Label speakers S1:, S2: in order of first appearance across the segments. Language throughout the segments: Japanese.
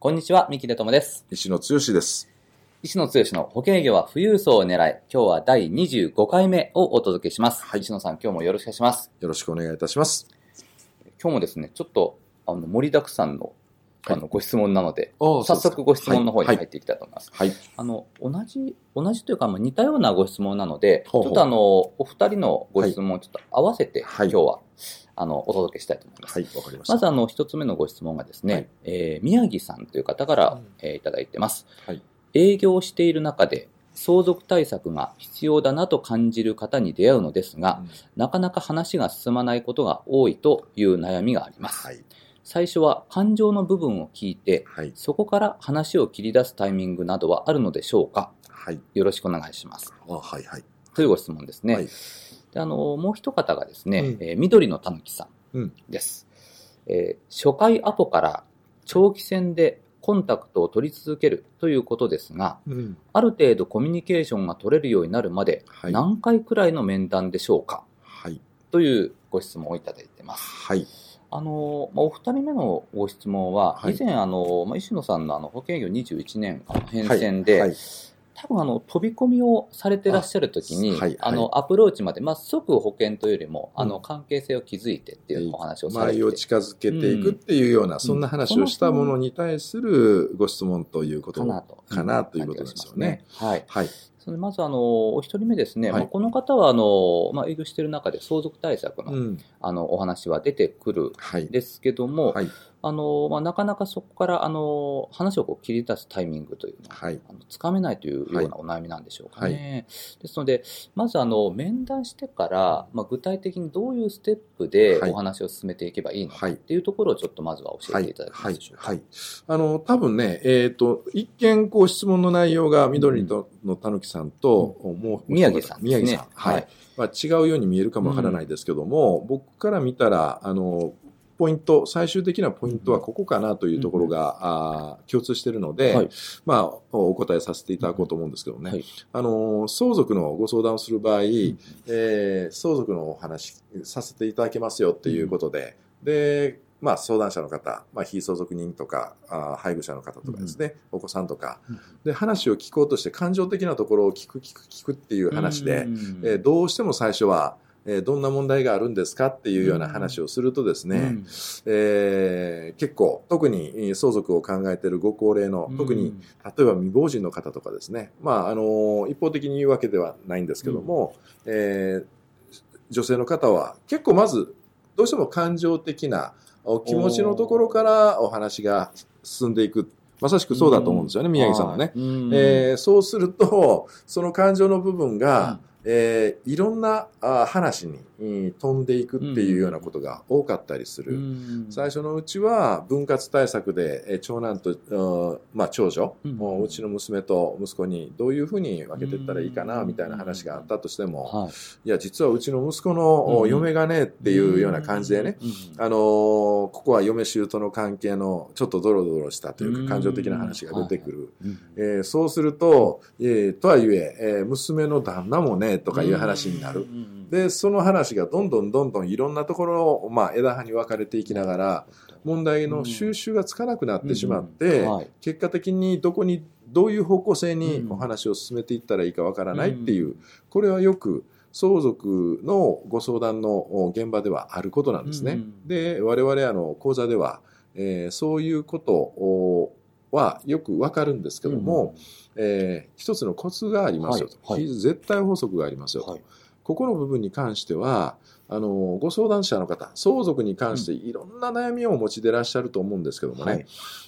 S1: こんにちは三木出友です。
S2: 石野剛です。
S1: 石野剛の保険営業は富裕層を狙い今日は第25回目をお届けします、
S2: はい。
S1: 石野さん今日もよろしくお願いします。
S2: よろしくお願いいたします。
S1: 今日もですねちょっとあの盛りだくさんのあのご質問なので、
S2: お
S1: 早速ご質問の方に
S2: はい。
S1: 入っていきたいと思います。
S2: はい。
S1: あの、同じ、同じというか、まあ似たようなご質問なので、
S2: ほうほう。
S1: ちょっとあの、お二人のご質問をちょっと合わせて、
S2: はい。
S1: 今日は、あの、お届けしたいと思います。
S2: はい、わかりました。
S1: まずあの、一つ目のご質問がですね、
S2: はい
S1: えー宮城さんという方から、
S2: うん
S1: えーいただいてます。
S2: はい。
S1: 営業している中で、相続対策が必要だなと感じる方に出会うのですが、なかなか話が進まないことが多いという悩みがあります。
S2: はい。
S1: 最初は感情の部分を聞いて、
S2: はい。
S1: そこから話を切り出すタイミングなどはあるのでしょうか？
S2: はい。
S1: よろしくお願いします。
S2: あ、はい、はい。
S1: というご質問ですね。
S2: はい
S1: であのもう一方がですね、
S2: うん
S1: えー緑のたぬきさ
S2: うん
S1: んです、えー初回アポから長期戦でコンタクトを取り続けるということですが、
S2: うん。
S1: ある程度コミュニケーションが取れるようになるまで
S2: はい。
S1: 何回くらいの面談でしょうか、
S2: はい。
S1: というご質問をいただいてます。
S2: はい。
S1: あのまあお二人目のご質問は、
S2: はい
S1: 以前あの、まあ、石野さんのあの保険業21年間の変遷で、
S2: はい。
S1: 多分あの飛び込みをされてらっしゃるときにあ、
S2: あはいはい。
S1: のアプローチまで、まあ、即保険というよりも、
S2: うん。
S1: あの関係性を築いてっていうお話をされて。
S2: 周りを近づけていくっていうような、そんな話をしたものに対するご質問ということ
S1: かなと
S2: かなということですよね。
S1: はい、
S2: はい。
S1: まずあのお一人目ですね、
S2: はい。
S1: まあ、この方はあの、まあ、営業している中で相続対策の,、
S2: うん。
S1: あのお話は出てくる
S2: はい。
S1: ん。ですけども、
S2: はい。
S1: あのまあ、なかなかそこからあの話をこう切り出すタイミングというのは
S2: はい。
S1: あのつかめないというようなお悩みなんでしょうかね。ですので、まずあの面談してから、まあ、具体的にどういうステップで
S2: はい
S1: お話を進めていけばいいのか
S2: はい
S1: っていうところをちょっとまずは教
S2: はい
S1: えていただけ
S2: はい
S1: ますでしょう。か。
S2: はい。あの、多分ね、えっ、と、一見、こう、質問の内容が、緑とのたぬきさんと、もう、
S1: 宮城さんね
S2: 宮城さん。はい。
S1: はい
S2: まあ、違うように見えるかもわからないですけども、僕から見たら、あの、ポイント、最終的なポイントはここかなというところが、あー共通しているので、
S1: はい。
S2: まあ、お答えさせていただこうと思うんですけどね。
S1: はい。
S2: あの、相続のご相談をする場合、えー相続のお話させていただけますよっていうことで、で、まあ、相談者の方、まあ、非相続人とか、あー配偶者の方とかですね、お子さんとか、で、話を聞こうとして感情的なところを聞く、聞く、聞くっていう話で、
S1: うん。
S2: えーどうしても最初は、えーどんな問題があるんですかっていうような話をするとですね、
S1: うん。
S2: えー結構、特にえー相続を考えているご高齢の、特に、例えば未亡人の方とかですね、まあ、あの一方的に言うわけではないんですけども、えー女性の方は結構まず、どうしても感情的なお気持ちのところからお話が進んでいく。まさしくそうだと思うんですよね、宮城さんはね。
S1: うん。
S2: えーそうすると、その感情の部分が、えーいろんなあ話にうん飛んでいくっていうようなことが多かったりする。
S1: うん。
S2: 最初のうちは分割対策でえー長男と、うんまあ、長女、
S1: うん。
S2: もううちの娘と息子にどういうふうに分けていったらいいかな
S1: うん。
S2: みたいな話があったとしても、
S1: はい。
S2: いや実はうちの息子の嫁がねっていうような感じでね、
S1: うん。
S2: あのーここは嫁姑の関係のちょっとドロドロしたという
S1: うん。
S2: か感情的な話が出てくる。
S1: うん。
S2: えーそうすると、えーとはいええー娘の旦那もねとかいう話になる。
S1: うん
S2: で、その話がどんどんどんどんいろんなところを、まあ、枝葉に分かれていきながら、問題の収集がつかなくなってしまって、結果的にどこに、どういう方向性に
S1: うん。
S2: お話を進めていったらいいかわからないっていう、これはよく相続のご相談の現場ではあることなんですね。
S1: うん。
S2: で、我々あの講座では、えーそういうことをはよくわかるんですけども、えー一つのコツがありますよと、
S1: はいはい。
S2: 絶対法則がありますよと、
S1: はい。
S2: ここの部分に関してはあのご相談者の方相続に関していろんな悩みをお持ちでいらっしゃると思うんですけどもね、
S1: はい。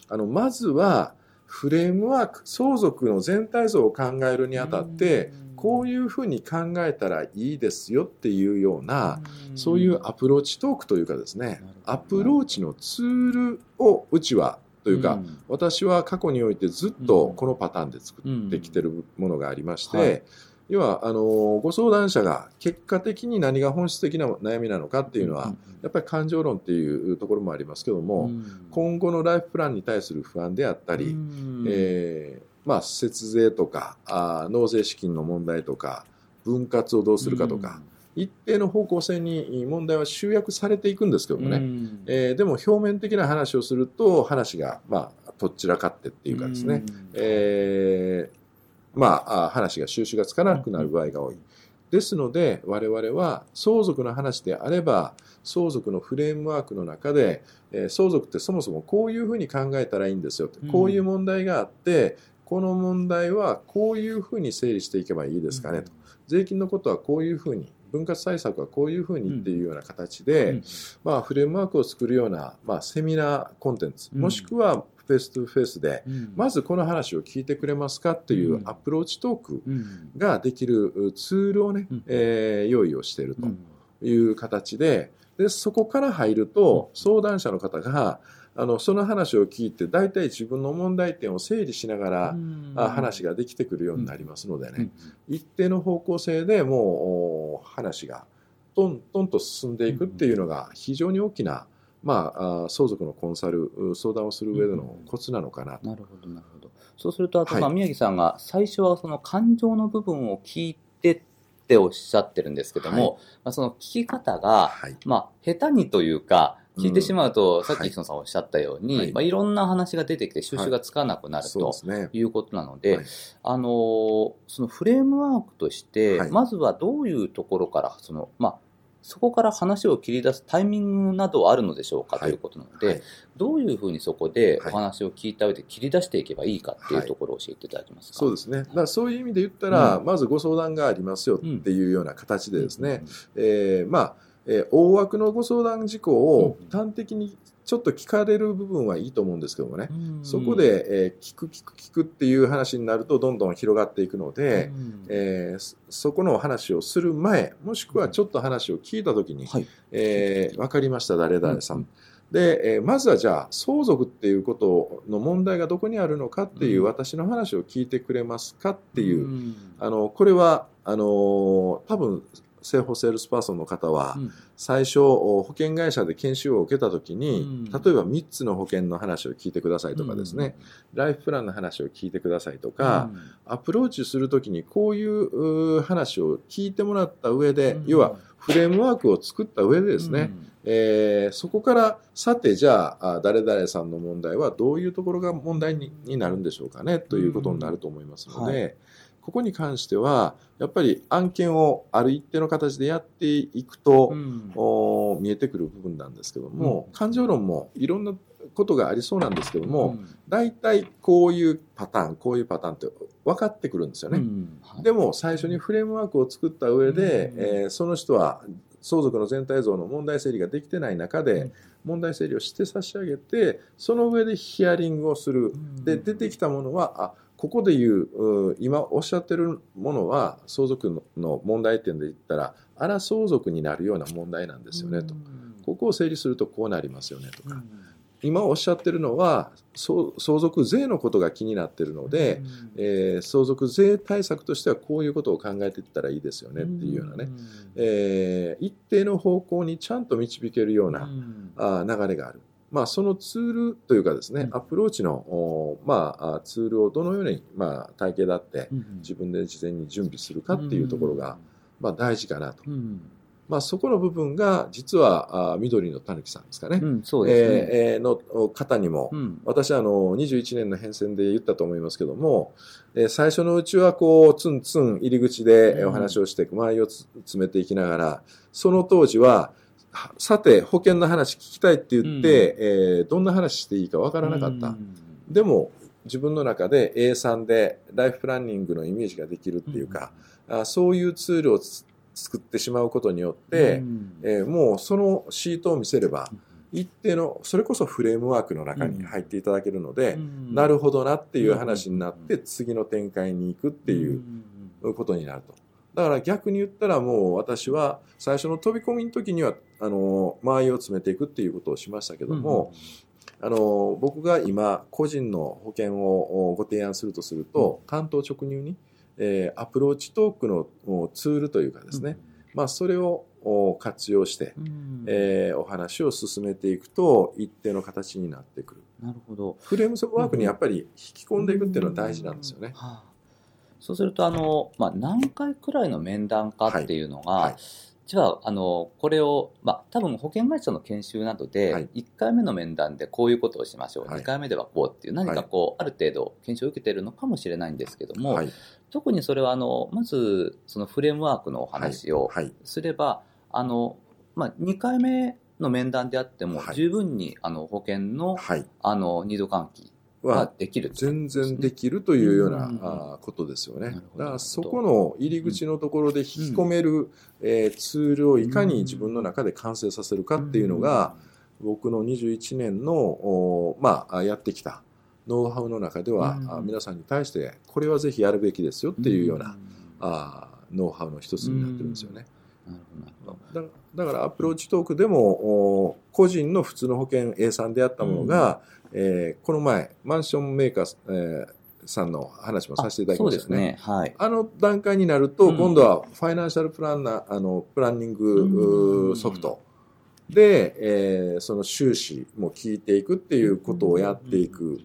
S2: あのまずはフレームワーク相続の全体像を考えるにあたってこういうふうに考えたらいいですよっていうようなそういうアプローチトークというかですね。アプローチのツールをうちはというか、
S1: ん。
S2: 私は過去においてずっとこのパターンで作ってきてるものがありまして、
S1: うんはい。
S2: 要はあのご相談者が結果的に何が本質的な悩みなのかっていうのは、やっぱり感情論っていうところもありますけども、今後のライフプランに対する不安であったり、えーまあ、節税とかあー納税資金の問題とか分割をどうするかとか、一定の方向性に問題は集約されていくんですけどもね、えーでも表面的な話をすると話が、まあ、とっちらかってっていうかですね、えーまあ、あ話が収集がつかなくなる場合が多い。ですので、我々は相続の話であれば、相続のフレームワークの中で、えー相続ってそもそもこういうふうに考えたらいいんですよこういう問題があって、この問題はこういうふうに整理していけばいいですかねと。税金のことはこういうふうに、分割対策はこういうふうにっていうような形で、まあ、フレームワークを作るような、まあ、セミナーコンテンツ、
S1: うん。
S2: もしくはフェイストゥフェイスで、まずこの話を聞いてくれますかっていうアプローチトークができるツールをね、
S1: うん。
S2: えー用意をしているという形で、でそこから入ると、相談者の方が、あの、その話を聞いて、大体自分の問題点を整理しながら、あ話ができてくるようになりますのでね、一定の方向性でもうお話がトントンと進んでいくっていうのが非常に大きな、まあ、あ相続のコンサル、相談をする上でのコツなのかなと。
S1: なるほど、なるほど。そうすると、あと、
S2: はい
S1: まあ、宮城さんが最初はその感情の部分を聞いてっておっしゃってるんですけども、
S2: はい
S1: まあ、その聞き方が、
S2: はい。
S1: まあ、下手にというか、聞いてしまうと、
S2: ん。
S1: さっき
S2: はい。
S1: 磯野さんおっしゃったように、
S2: はい。
S1: いまあ、いろんな話が出てきて収集がつかなくなる
S2: そうで
S1: と。いうことなので、
S2: はい。
S1: あのーそのフレームワークとして、
S2: はい。
S1: まずはどういうところから、その、まあ、そこから話を切り出すタイミングなどはあるのでしょうか、
S2: はい。
S1: ということなので、
S2: はい。
S1: どういうふうにそこで
S2: はい。
S1: お話を聞いた上で切り出していけばいいかっていう
S2: はい。
S1: ところを教えていただけますか？
S2: そうですね。だそういう意味で言ったら、
S1: う
S2: まずご相談がありますよっていうような形でですね、
S1: うん。
S2: えーまあ、えー大枠のご相談事項を
S1: うん。
S2: 端的にちょっと聞かれる部分はいいと思うんですけどもね、
S1: うん。
S2: そこ、で、えー聞く聞く聞くっていう話になるとどんどん広がっていくので、
S1: うん。
S2: えーそそこの話をする前、もしくはちょっと話を聞いたときに、
S1: はい。
S2: えーわかりました、誰々さん。
S1: うん。
S2: で、えーまずはじゃあ、相続っていうことの問題がどこにあるのかっていう、
S1: うん。
S2: 私の話を聞いてくれますかっていう、
S1: ん。
S2: あの、これは、あのー多分、生保セールスパーソンの方は、
S1: うん。
S2: 最初、保険会社で研修を受けたときに、
S1: うん。
S2: 例えば3つの保険の話を聞いてくださいとかですね、ライフプランの話を聞いてくださいとか、アプローチするときにこういうう話を聞いてもらった上で、
S1: うん。
S2: 要はフレームワークを作った上でですね、えーそこから、さて、じゃあ、あ誰々さんの問題はどういうところが問題にになるんでしょうかね、ということになると思いますので、
S1: は
S2: ここに関しては、やっぱり案件をある一定の形でやっていくと、
S1: うん。
S2: お見えてくる部分なんですけども、
S1: うん。
S2: 感情論もいろんなことがありそうなんですけども、
S1: うん。
S2: 大体こういうパターン、こういうパターンって分かってくるんですよね。
S1: うん。はい。
S2: でも最初にフレームワークを作った上で、
S1: うん。
S2: えーその人は相続の全体像の問題整理ができてない中で、
S1: うん。
S2: 問題整理をして差し上げてその上でヒアリングをする、で出てきたものはあここでいうう今おっしゃってるものは相続のの問題点で言ったらあら相続になるような問題なんですよねと、ここを整理するとこうなりますよねとか、今おっしゃってるのは相相続税のことが気になってるので、えー相続税対策としてはこういうことを考えていったらいいですよねっていうようなね、えー一定の方向にちゃんと導けるような、流れがある。まあ、そのツールというかですね、
S1: うん
S2: アプローチの、おまあ、あツールをどのように、まあ、体系だって自分で事前に準備するかっていうところが、まあ、大事かなと。
S1: うん
S2: まあ、そこの部分が、実は、あ緑のたぬきさんですかね。
S1: うんそうですね。
S2: えーえーの方にも、
S1: うん
S2: 私あの21年の変遷で言ったと思いますけども、えー最初のうちはこうツンツン入り口でお話をして周りをつ詰めていきながらその当時ははさて保険の話聞きたいって言って、えーどんな話していいかわからなかった、
S1: うん。
S2: でも自分の中で A3 でライフプランニングのイメージができるっていうか、あそういうツールをつ作ってしまうことによって、
S1: うん。
S2: えーもうそのシートを見せれば一定のそれこそフレームワークの中に入っていただけるので、
S1: うん。
S2: なるほどなっていう話になって次の展開に行くっていうことになると。だから逆に言ったらもう私は最初の飛び込みの時にはあの間合いを詰めていくっていうことをしましたけども、あの僕が今個人の保険をご提案するとすると、担当直入に、えー、アプローチトークのツールというかですね、まあ、それを活用して、うん、えー、お話を進めていくと一定の形になってくる。
S1: なるほど。
S2: フレームワークにやっぱり引き込んでいくっていうのは大事なんですよね。はあ、
S1: そうするとあの、まあ、何回くらいの面談かっていうのが、はい。はいじゃあ、あの、これを、まあ、多分保険会社の研修などで、1回目の面談でこういうことをしましょう、はい、2回目ではこうっていう、何かこう、ある程度研修を受けてるのかもしれないんですけども、はい、特にそれは、あの、まず、そのフレームワークのお話をすれば、あの、まあ、2回目の面談であっても、十分に、あの、保険の、あの、二度換気はできる、
S2: 全然できるというような、あことですよね。だからそこの入り口のところで引き込める、えー、ツールをいかに自分の中で完成させるかっていうのが、僕の21年の、おまあ、やってきたノウハウの中では、うん、皆さんに対してこれはぜひやるべきですよっていうような、うん、あノウハウの一つになってるんですよね。だだからアプローチトークでも個人の普通の保険 A さんであったものが、えー、この前、マンションメーカー、えー、さんの話もさせていただきましたね。ね。はい、あの段階になると、うん、今度はファイナンシャルプランナー、あの、プランニングソフト。で、えー、その収支も聞いていくっていうことをやっていく。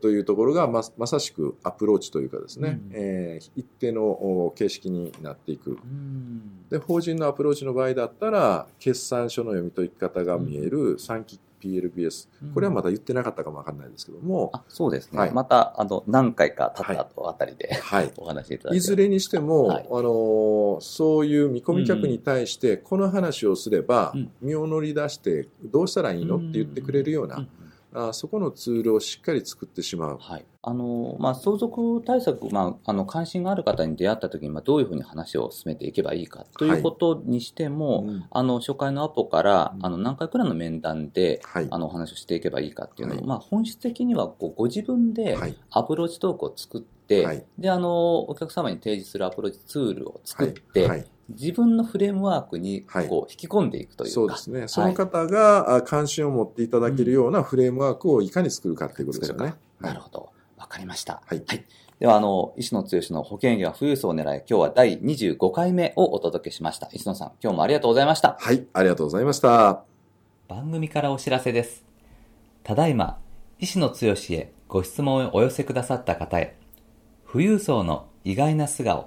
S2: というところがままさしくアプローチというかですね、うん、えー、一定の形式になっていく、うん、で法人のアプローチの場合だったら決算書の読み解き方が見える3期 PLBS、これはまだ言ってなかったかもわかんないですけども。
S1: あそうですね。はい、また、あの、何回か経った後あたりで、はい、お話しいただ
S2: いいずれにしても、はい、あの、そういう見込み客に対して、この話をすれば、身を乗り出して、どうしたらいいのって言ってくれるような、あそこのツールをしっかり作ってしまう。
S1: はい。あの、まあ、相続対策、まあ、あの、関心がある方に出会った時に、まあ、どういうふうに話を進めていけばいいかということにしても、はいうん、あの、初回のアポから、あの、何回くらいの面談で、はい、あの、お話をしていけばいいかっていうのを、はい、まあ、本質的には、こう、ご自分でアプローチトークを作って、で、あの、お客様に提示するアプローチツールを作って、自分のフレームワークにこう引き込んでいくというか、
S2: そうですね。その方が関心を持っていただけるようなフレームワークをいかに作るかということですよね。
S1: なるほど。わかりました。はい。はい、では、あの、石野剛の保険業は富裕層を狙い、今日は第25回目をお届けしました。石野さん、今日もありがとうございました。
S2: はい、ありがとうございました。
S1: 番組からお知らせです。ただいま、石野剛へご質問をお寄せくださった方へ、富裕層の意外な素顔、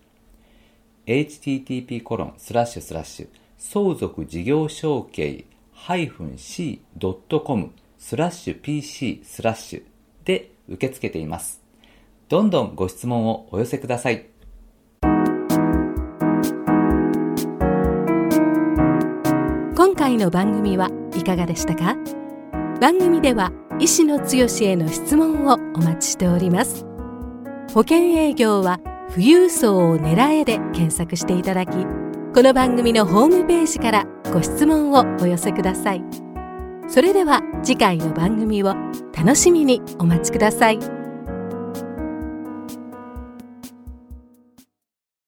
S1: http コロンスラッシュスラッシュ相続事業承継 -c.com スラッシュ pc スラッシュで受け付けています。どんどんご質問をお寄せください。
S3: 今回の番組はいかがでしたか？番組では医師の強への質問をお待ちしております。保険営業は富裕層を狙えで検索していただき、この番組のホームページからご質問をお寄せください。それでは次回の番組を楽しみにお待ちください。